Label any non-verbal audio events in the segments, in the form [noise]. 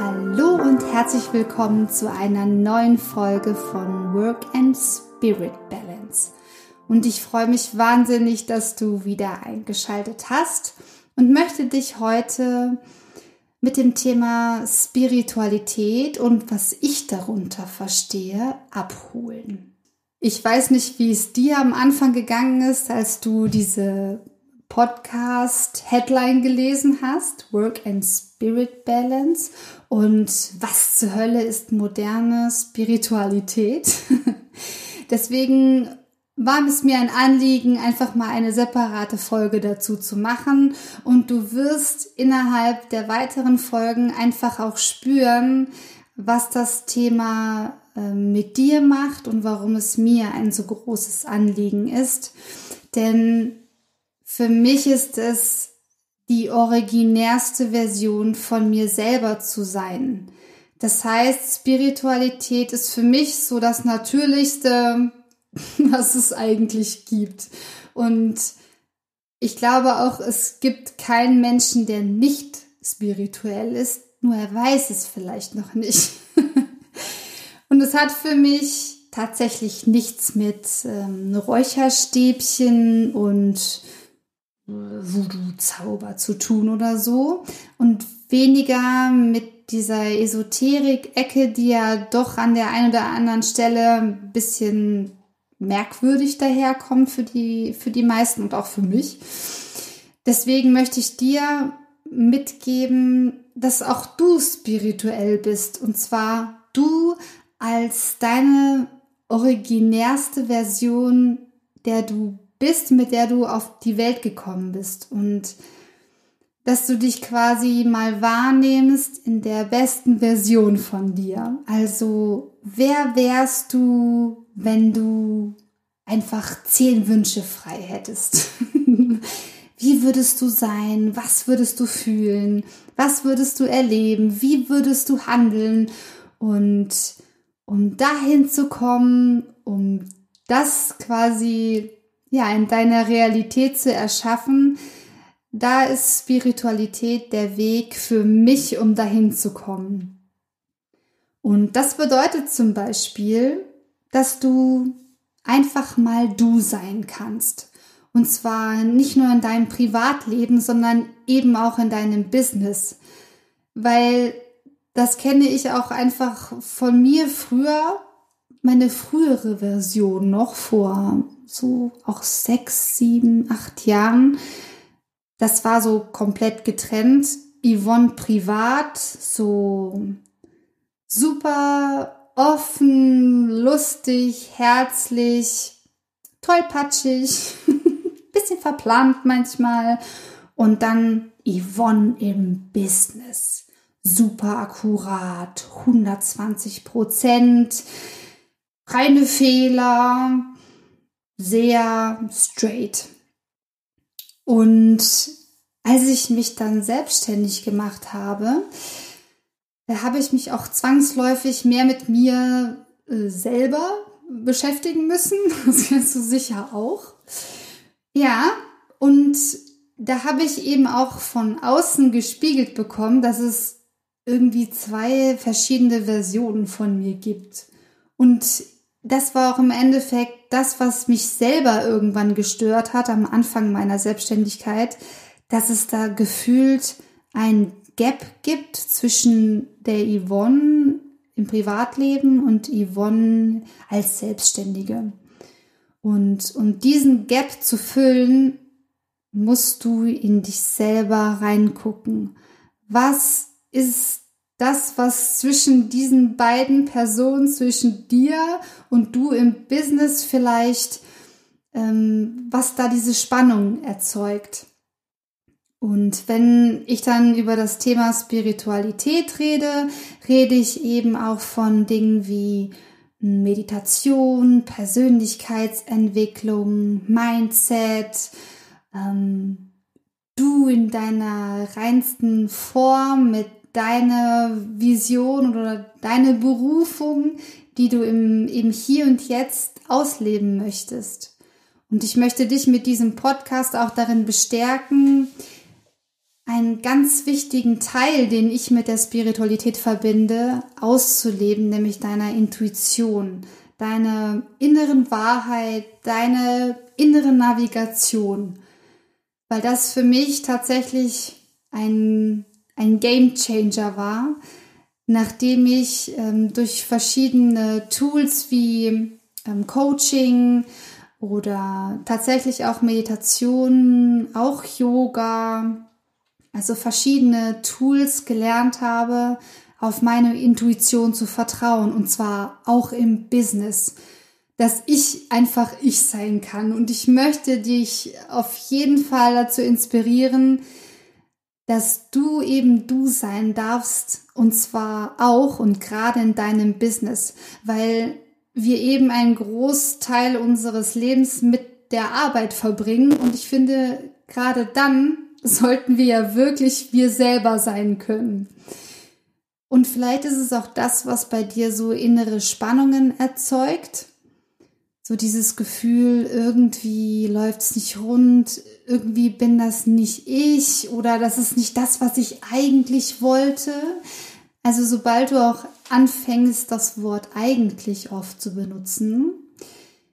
Hallo und herzlich willkommen zu einer neuen Folge von Work and Spirit Balance. Und ich freue mich wahnsinnig, dass du wieder eingeschaltet hast und möchte dich heute mit dem Thema Spiritualität und was ich darunter verstehe, abholen. Ich weiß nicht, wie es dir am Anfang gegangen ist, als du diese Podcast-Headline gelesen hast, Work and Spirit Balance. Und was zur Hölle ist moderne Spiritualität? [laughs] Deswegen war es mir ein Anliegen, einfach mal eine separate Folge dazu zu machen. Und du wirst innerhalb der weiteren Folgen einfach auch spüren, was das Thema ähm, mit dir macht und warum es mir ein so großes Anliegen ist. Denn für mich ist es die originärste Version von mir selber zu sein. Das heißt, Spiritualität ist für mich so das Natürlichste, [laughs] was es eigentlich gibt. Und ich glaube auch, es gibt keinen Menschen, der nicht spirituell ist, nur er weiß es vielleicht noch nicht. [laughs] Und es hat für mich tatsächlich nichts mit ähm, Räucherstäbchen und Voodoo-Zauber zu tun oder so und weniger mit dieser Esoterik-Ecke, die ja doch an der einen oder anderen Stelle ein bisschen merkwürdig daherkommt für die, für die meisten und auch für mich. Deswegen möchte ich dir mitgeben, dass auch du spirituell bist und zwar du als deine originärste Version, der du bist, mit der du auf die Welt gekommen bist und dass du dich quasi mal wahrnimmst in der besten Version von dir. Also, wer wärst du, wenn du einfach zehn Wünsche frei hättest? [laughs] Wie würdest du sein? Was würdest du fühlen? Was würdest du erleben? Wie würdest du handeln? Und um dahin zu kommen, um das quasi ja, in deiner Realität zu erschaffen, da ist Spiritualität der Weg für mich, um dahin zu kommen. Und das bedeutet zum Beispiel, dass du einfach mal du sein kannst. Und zwar nicht nur in deinem Privatleben, sondern eben auch in deinem Business. Weil das kenne ich auch einfach von mir früher, meine frühere Version noch vor so auch sechs, sieben, acht Jahren. Das war so komplett getrennt. Yvonne privat, so super offen, lustig, herzlich, tollpatschig, [laughs] bisschen verplant manchmal. Und dann Yvonne im Business. Super akkurat, 120 Prozent, keine Fehler, sehr straight. Und als ich mich dann selbstständig gemacht habe, da habe ich mich auch zwangsläufig mehr mit mir äh, selber beschäftigen müssen. [laughs] Das kennst du sicher auch. Ja, und da habe ich eben auch von außen gespiegelt bekommen, dass es irgendwie zwei verschiedene Versionen von mir gibt. Und das war auch im Endeffekt das, was mich selber irgendwann gestört hat am Anfang meiner Selbstständigkeit, dass es da gefühlt ein Gap gibt zwischen der Yvonne im Privatleben und Yvonne als Selbstständige. Und um diesen Gap zu füllen, musst du in dich selber reingucken. Was ist das, was zwischen diesen beiden Personen, zwischen dir und du im Business vielleicht, ähm, was da diese Spannung erzeugt. Und wenn ich dann über das Thema Spiritualität rede, rede ich eben auch von Dingen wie Meditation, Persönlichkeitsentwicklung, Mindset, ähm, du in deiner reinsten Form mit deiner Vision oder deine Berufung, die du im, im Hier und Jetzt ausleben möchtest. Und ich möchte dich mit diesem Podcast auch darin bestärken, einen ganz wichtigen Teil, den ich mit der Spiritualität verbinde, auszuleben, nämlich deiner Intuition, deine inneren Wahrheit, deine innere Navigation. Weil das für mich tatsächlich ein, ein Game Changer war, nachdem ich ähm, durch verschiedene Tools wie ähm, Coaching oder tatsächlich auch Meditation, auch Yoga, also verschiedene Tools gelernt habe, auf meine Intuition zu vertrauen und zwar auch im Business, dass ich einfach ich sein kann. Und ich möchte dich auf jeden Fall dazu inspirieren, dass du eben du sein darfst und zwar auch und gerade in deinem Business, weil wir eben einen Großteil unseres Lebens mit der Arbeit verbringen und ich finde gerade dann sollten wir ja wirklich wir selber sein können. Und vielleicht ist es auch das, was bei dir so innere Spannungen erzeugt. So dieses Gefühl, irgendwie läuft es nicht rund, irgendwie bin das nicht ich oder das ist nicht das, was ich eigentlich wollte. Also sobald du auch anfängst, das Wort eigentlich oft zu benutzen,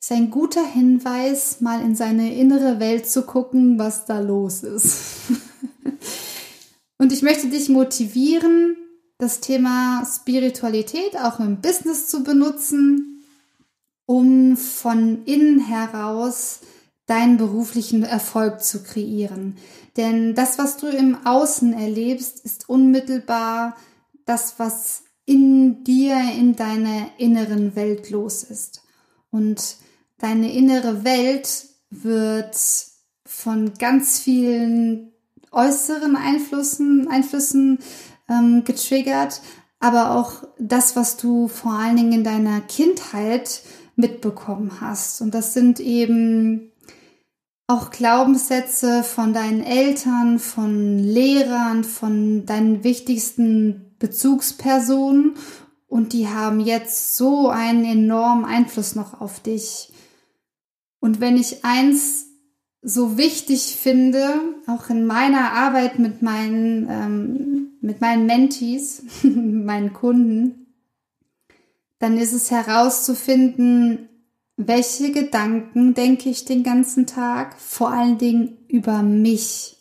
ist ein guter Hinweis, mal in seine innere Welt zu gucken, was da los ist. [laughs] Und ich möchte dich motivieren, das Thema Spiritualität auch im Business zu benutzen, um von innen heraus deinen beruflichen Erfolg zu kreieren. Denn das, was du im Außen erlebst, ist unmittelbar das, was in dir, in deiner inneren Welt los ist. Und deine innere Welt wird von ganz vielen äußeren Einflüssen, Einflüssen ähm, getriggert, aber auch das, was du vor allen Dingen in deiner Kindheit mitbekommen hast. Und das sind eben auch Glaubenssätze von deinen Eltern, von Lehrern, von deinen wichtigsten Bezugspersonen. Und die haben jetzt so einen enormen Einfluss noch auf dich. Und wenn ich eins so wichtig finde, auch in meiner Arbeit mit meinen, ähm, mit meinen Mentees, [laughs] meinen Kunden, dann ist es herauszufinden, welche Gedanken denke ich den ganzen Tag, vor allen Dingen über mich.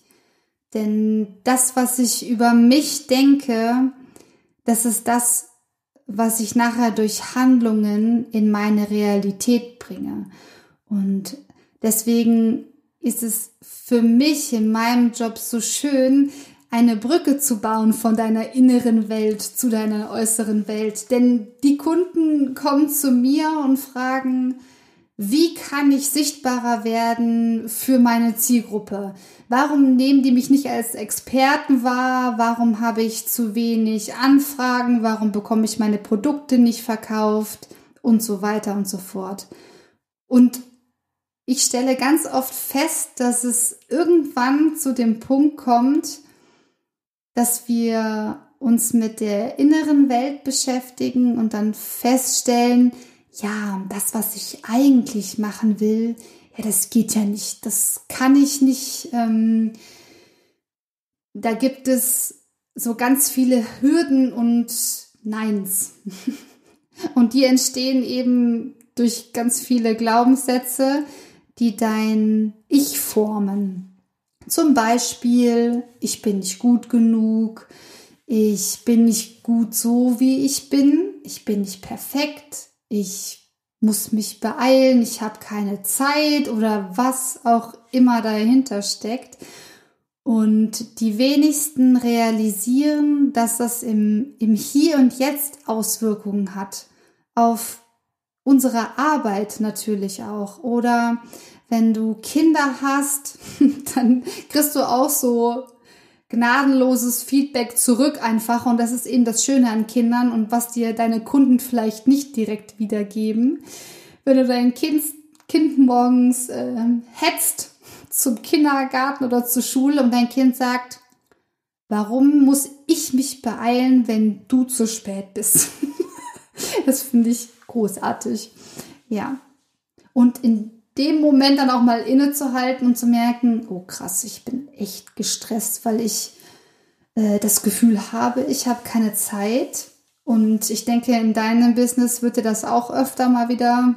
Denn das, was ich über mich denke, das ist das, was ich nachher durch Handlungen in meine Realität bringe. Und deswegen ist es für mich in meinem Job so schön, eine Brücke zu bauen von deiner inneren Welt zu deiner äußeren Welt. Denn die Kunden kommen zu mir und fragen, wie kann ich sichtbarer werden für meine Zielgruppe? Warum nehmen die mich nicht als Experten wahr? Warum habe ich zu wenig Anfragen? Warum bekomme ich meine Produkte nicht verkauft? Und so weiter und so fort. Und ich stelle ganz oft fest, dass es irgendwann zu dem Punkt kommt, dass wir uns mit der inneren Welt beschäftigen und dann feststellen, ja, das, was ich eigentlich machen will, ja, das geht ja nicht, das kann ich nicht. Ähm, da gibt es so ganz viele Hürden und Neins. [laughs] und die entstehen eben durch ganz viele Glaubenssätze, die dein Ich formen. Zum Beispiel, ich bin nicht gut genug, ich bin nicht gut so, wie ich bin, ich bin nicht perfekt, ich muss mich beeilen, ich habe keine Zeit oder was auch immer dahinter steckt. Und die wenigsten realisieren, dass das im, im Hier und Jetzt Auswirkungen hat auf unsere Arbeit natürlich auch. Oder wenn du Kinder hast, [laughs] dann kriegst du auch so gnadenloses Feedback zurück einfach. Und das ist eben das Schöne an Kindern und was dir deine Kunden vielleicht nicht direkt wiedergeben. Wenn du dein Kind, kind morgens äh, hetzt zum Kindergarten oder zur Schule und dein Kind sagt, warum muss ich mich beeilen, wenn du zu spät bist? [laughs] das finde ich großartig. Ja. Und in dem Moment dann auch mal innezuhalten und zu merken, oh krass, ich bin echt gestresst, weil ich äh, das Gefühl habe, ich habe keine Zeit. Und ich denke, in deinem Business wird dir das auch öfter mal wieder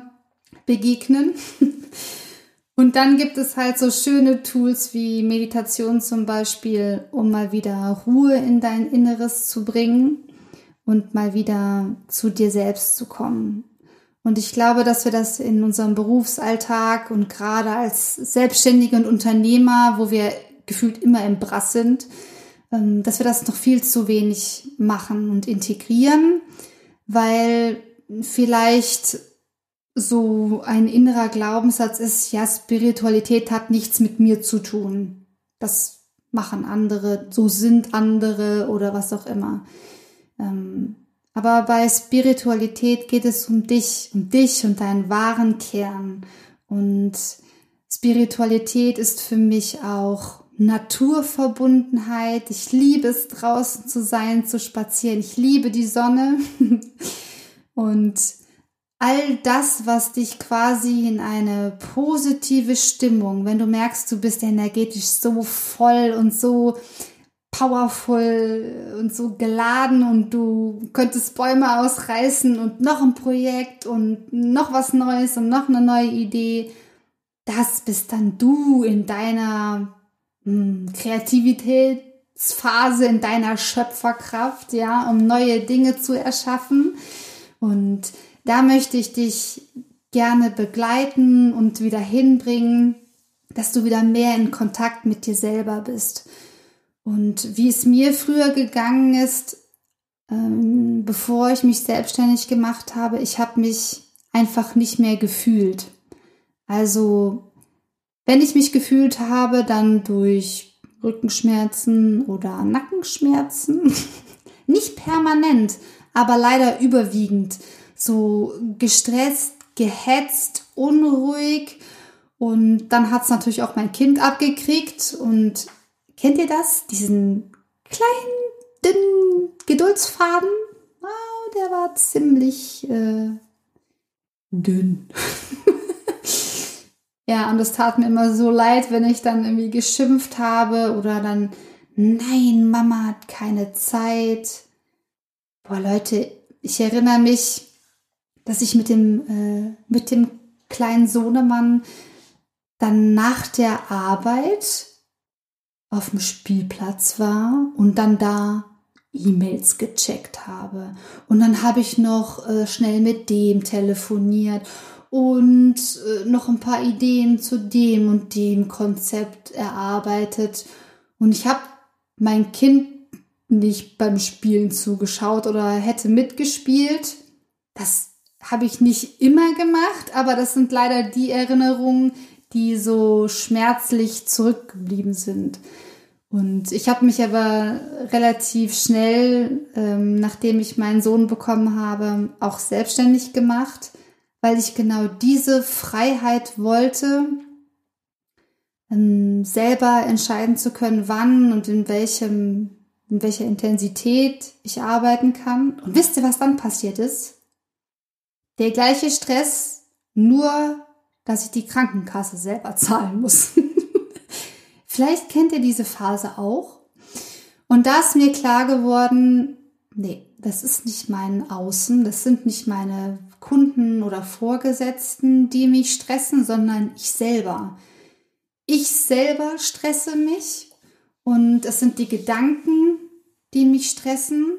begegnen. [laughs] Und dann gibt es halt so schöne Tools wie Meditation zum Beispiel, um mal wieder Ruhe in dein Inneres zu bringen und mal wieder zu dir selbst zu kommen. Und ich glaube, dass wir das in unserem Berufsalltag und gerade als Selbstständige und Unternehmer, wo wir gefühlt immer im Brass sind, ähm, dass wir das noch viel zu wenig machen und integrieren, weil vielleicht so ein innerer Glaubenssatz ist, ja, Spiritualität hat nichts mit mir zu tun. Das machen andere, so sind andere oder was auch immer. Ähm, aber bei Spiritualität geht es um dich, um dich und deinen wahren Kern. Und Spiritualität ist für mich auch Naturverbundenheit. Ich liebe es, draußen zu sein, zu spazieren. Ich liebe die Sonne. [laughs] und all das, was dich quasi in eine positive Stimmung, wenn du merkst, du bist energetisch so voll und so powerful und so geladen und du könntest Bäume ausreißen und noch ein Projekt und noch was Neues und noch eine neue Idee. Das bist dann du in deiner hm, Kreativitätsphase, in deiner Schöpferkraft, ja, um neue Dinge zu erschaffen. Und da möchte ich dich gerne begleiten und wieder hinbringen, dass du wieder mehr in Kontakt mit dir selber bist. Und wie es mir früher gegangen ist, ähm, bevor ich mich selbstständig gemacht habe, ich habe mich einfach nicht mehr gefühlt. Also, wenn ich mich gefühlt habe, dann durch Rückenschmerzen oder Nackenschmerzen. [laughs] nicht permanent, aber leider überwiegend so gestresst, gehetzt, unruhig. Und dann hat es natürlich auch mein Kind abgekriegt. Und kennt ihr das? Diesen kleinen, dünnen Geduldsfaden? Oh, der war ziemlich äh, dünn. [laughs] ja, und es tat mir immer so leid, wenn ich dann irgendwie geschimpft habe oder dann, nein, Mama hat keine Zeit. Boah, Leute, ich erinnere mich, dass ich mit dem, äh, mit dem kleinen Sohnemann dann nach der Arbeit auf dem Spielplatz war und dann da E-Mails gecheckt habe. Und dann habe ich noch äh, schnell mit dem telefoniert und äh, noch ein paar Ideen zu dem und dem Konzept erarbeitet. Und ich habe mein Kind nicht beim Spielen zugeschaut oder hätte mitgespielt. Das habe ich nicht immer gemacht, aber das sind leider die Erinnerungen, die so schmerzlich zurückgeblieben sind. Und ich habe mich aber relativ schnell, ähm, nachdem ich meinen Sohn bekommen habe, auch selbstständig gemacht, weil ich genau diese Freiheit wollte, ähm, selber entscheiden zu können, wann und in welchem, in welcher Intensität ich arbeiten kann. Und wisst ihr, was dann passiert ist? Der gleiche Stress, nur dass ich die Krankenkasse selber zahlen muss. [laughs] Vielleicht kennt ihr diese Phase auch. Und da ist mir klar geworden, nee, das ist nicht mein Außen, das sind nicht meine Kunden oder Vorgesetzten, die mich stressen, sondern ich selber. Ich selber stresse mich und es sind die Gedanken, die mich stressen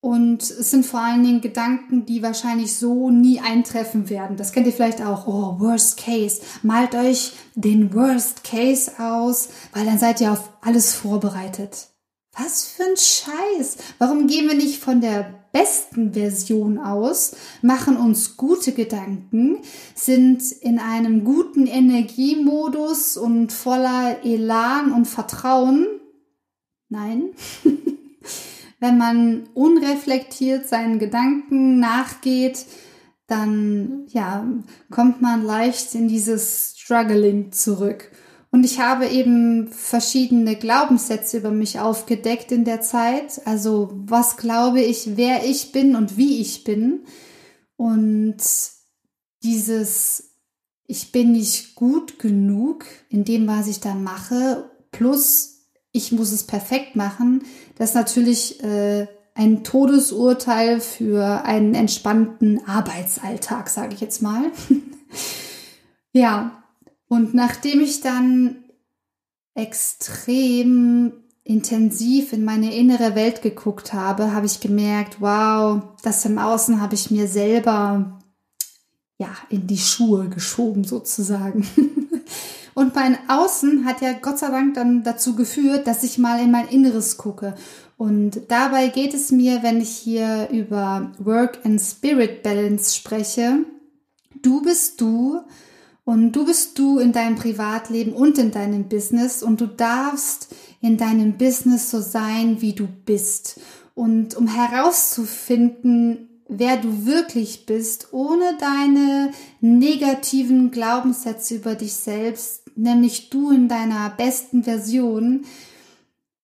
und es sind vor allen Dingen Gedanken, die wahrscheinlich so nie eintreffen werden. Das kennt ihr vielleicht auch. Oh, Worst Case. Malt euch den Worst Case aus, weil dann seid ihr auf alles vorbereitet. Was für ein Scheiß. Warum gehen wir nicht von der besten Version aus, machen uns gute Gedanken, sind in einem guten Energiemodus und voller Elan und Vertrauen Nein. [laughs] Wenn man unreflektiert seinen Gedanken nachgeht, dann ja, kommt man leicht in dieses Struggling zurück. Und ich habe eben verschiedene Glaubenssätze über mich aufgedeckt in der Zeit. Also was glaube ich, wer ich bin und wie ich bin. Und dieses ich bin nicht gut genug in dem, was ich da mache, plus ich muss es perfekt machen, das natürlich äh, ein Todesurteil für einen entspannten Arbeitsalltag, sage ich jetzt mal. [laughs] ja, und nachdem ich dann extrem intensiv in meine innere Welt geguckt habe, habe ich gemerkt, wow, das im Außen habe ich mir selber ja, in die Schuhe geschoben sozusagen. [laughs] Und mein Außen hat ja Gott sei Dank dann dazu geführt, dass ich mal in mein Inneres gucke. Und dabei geht es mir, wenn ich hier über Work and Spirit Balance spreche, du bist du und du bist du in deinem Privatleben und in deinem Business und du darfst in deinem Business so sein, wie du bist. Und um herauszufinden, wer du wirklich bist, ohne deine negativen Glaubenssätze über dich selbst, nämlich du in deiner besten Version,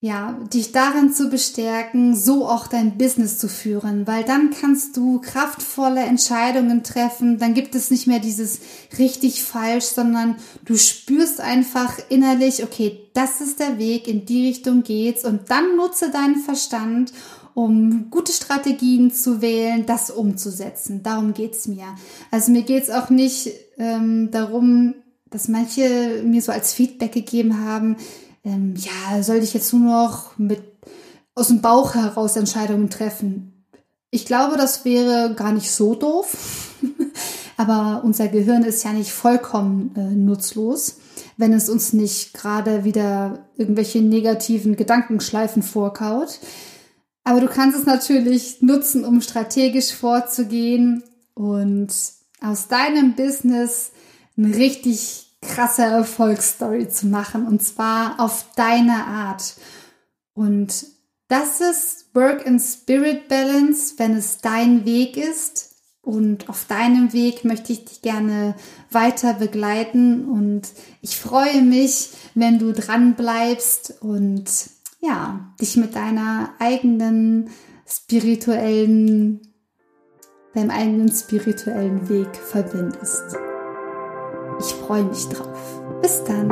ja, dich darin zu bestärken, so auch dein Business zu führen, weil dann kannst du kraftvolle Entscheidungen treffen, dann gibt es nicht mehr dieses richtig falsch, sondern du spürst einfach innerlich, okay, das ist der Weg, in die Richtung geht's und dann nutze deinen Verstand um gute Strategien zu wählen, das umzusetzen. Darum geht's mir. Also mir geht's auch nicht ähm, darum, dass manche mir so als Feedback gegeben haben, ähm, ja, soll ich jetzt nur noch mit aus dem Bauch heraus Entscheidungen treffen? Ich glaube, das wäre gar nicht so doof. [laughs] Aber unser Gehirn ist ja nicht vollkommen äh, nutzlos, wenn es uns nicht gerade wieder irgendwelche negativen Gedankenschleifen vorkaut. Aber du kannst es natürlich nutzen, um strategisch vorzugehen und aus deinem Business eine richtig krasse Erfolgsstory zu machen und zwar auf deine Art. Und das ist Work and Spirit Balance, wenn es dein Weg ist. Und auf deinem Weg möchte ich dich gerne weiter begleiten und ich freue mich, wenn du dran bleibst und ja, dich mit deiner eigenen spirituellen, deinem eigenen spirituellen Weg verbindest. Ich freue mich drauf. Bis dann.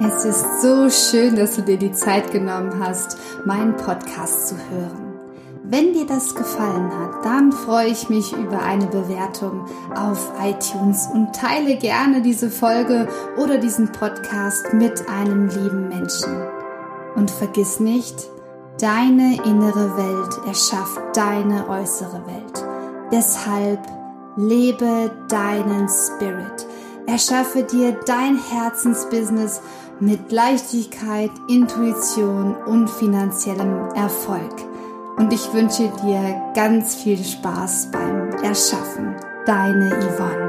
Es ist so schön, dass du dir die Zeit genommen hast, meinen Podcast zu hören. Wenn dir das gefallen hat, dann freue ich mich über eine Bewertung auf iTunes und teile gerne diese Folge oder diesen Podcast mit einem lieben Menschen. Und vergiss nicht, deine innere Welt erschafft deine äußere Welt. Deshalb lebe deinen Spirit. Erschaffe dir dein Herzensbusiness mit Leichtigkeit, Intuition und finanziellem Erfolg und ich wünsche dir ganz viel Spaß beim Erschaffen. Deine Yvonne.